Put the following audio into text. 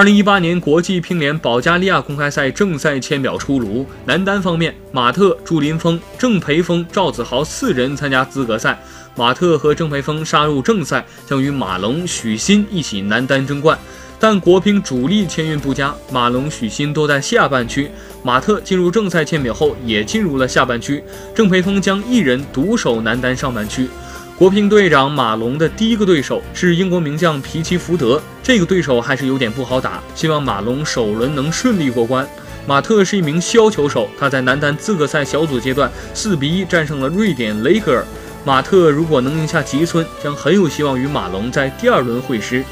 二零一八年国际乒联保加利亚公开赛正赛签表出炉，男单方面，马特、祝林峰、郑培峰、赵子豪四人参加资格赛。马特和郑培峰杀入正赛，将与马龙、许昕一起男单争冠。但国乒主力签运不佳，马龙、许昕都在下半区。马特进入正赛签表后，也进入了下半区。郑培峰将一人独守男单上半区。国乒队长马龙的第一个对手是英国名将皮奇福德，这个对手还是有点不好打，希望马龙首轮能顺利过关。马特是一名削球手，他在男单资格赛小组阶段四比一战胜了瑞典雷格尔。马特如果能赢下吉村，将很有希望与马龙在第二轮会师。